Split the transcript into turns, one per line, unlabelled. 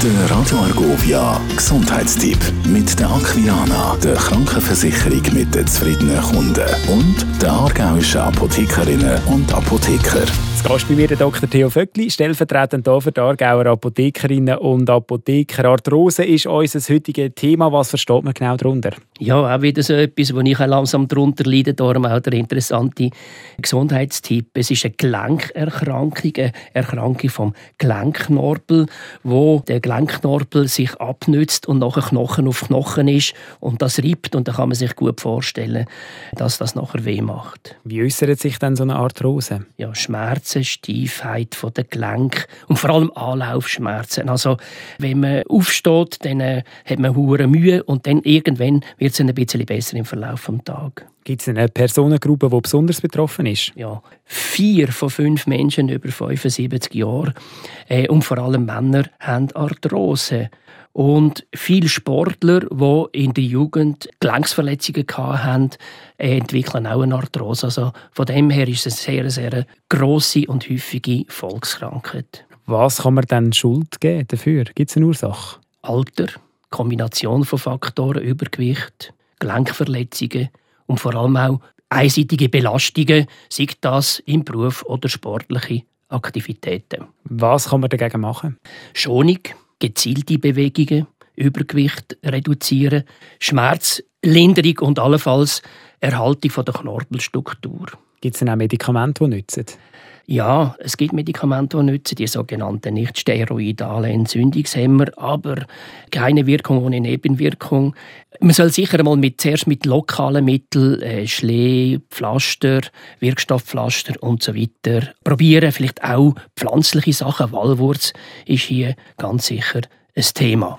Der Radio Argovia Gesundheitstipp mit der Aquilana, der Krankenversicherung mit den zufriedenen Kunden und der aargauischen Apothekerinnen und Apotheker.
Zu Gast bei mir der Dr. Theo Vöckli, stellvertretend hier für die Aargauer Apothekerinnen und Apotheker. Arthrose ist unser heutiges Thema. Was versteht man genau darunter?
Ja, auch wieder so etwas, wo ich langsam darunter leide. Darum auch der interessante Gesundheitstipp. Es ist eine Gelenkerkrankung, eine Erkrankung vom Gelenknorpel, wo der Gelenknorpel sich abnützt und nachher Knochen auf Knochen ist und das rippt. Und da kann man sich gut vorstellen, dass das nachher weh macht.
Wie äußert sich denn so eine Arthrose?
Ja, Schmerz Schmerzen, Steifheit von den Gelenken und vor allem Anlaufschmerzen. Also wenn man aufsteht, dann äh, hat man hure Mühe und dann irgendwann wird es ein bisschen besser im Verlauf des Tages.
Gibt es eine Personengruppe, die besonders betroffen ist?
Ja, vier von fünf Menschen über 75 Jahre äh, und vor allem Männer haben Arthrose. Und viele Sportler, die in der Jugend Gelenksverletzungen hatten, entwickeln auch eine Arthrose. Also von dem her ist es eine sehr, sehr grosse und häufige Volkskrankheit.
Was kann man denn Schuld geben dafür? Gibt es eine Ursache?
Alter, Kombination von Faktoren, Übergewicht, Gelenkverletzungen und vor allem auch einseitige Belastungen, sei das im Beruf oder sportliche Aktivitäten.
Was kann man dagegen machen?
Schonung, gezielte Bewegungen, Übergewicht reduzieren, Schmerzlinderung und allenfalls Erhaltung von der Knorpelstruktur.
Gibt es denn auch Medikamente, die nützen?
Ja, es gibt Medikamente, die nützen, die sogenannten nicht steroidalen Entzündungshemmer, aber keine Wirkung ohne Nebenwirkung. Man soll sicher mal mit, zuerst mit lokalen Mitteln, äh, Schlee, Pflaster, Wirkstoffpflaster und so weiter probieren. Vielleicht auch pflanzliche Sachen. Walwurz ist hier ganz sicher ein Thema.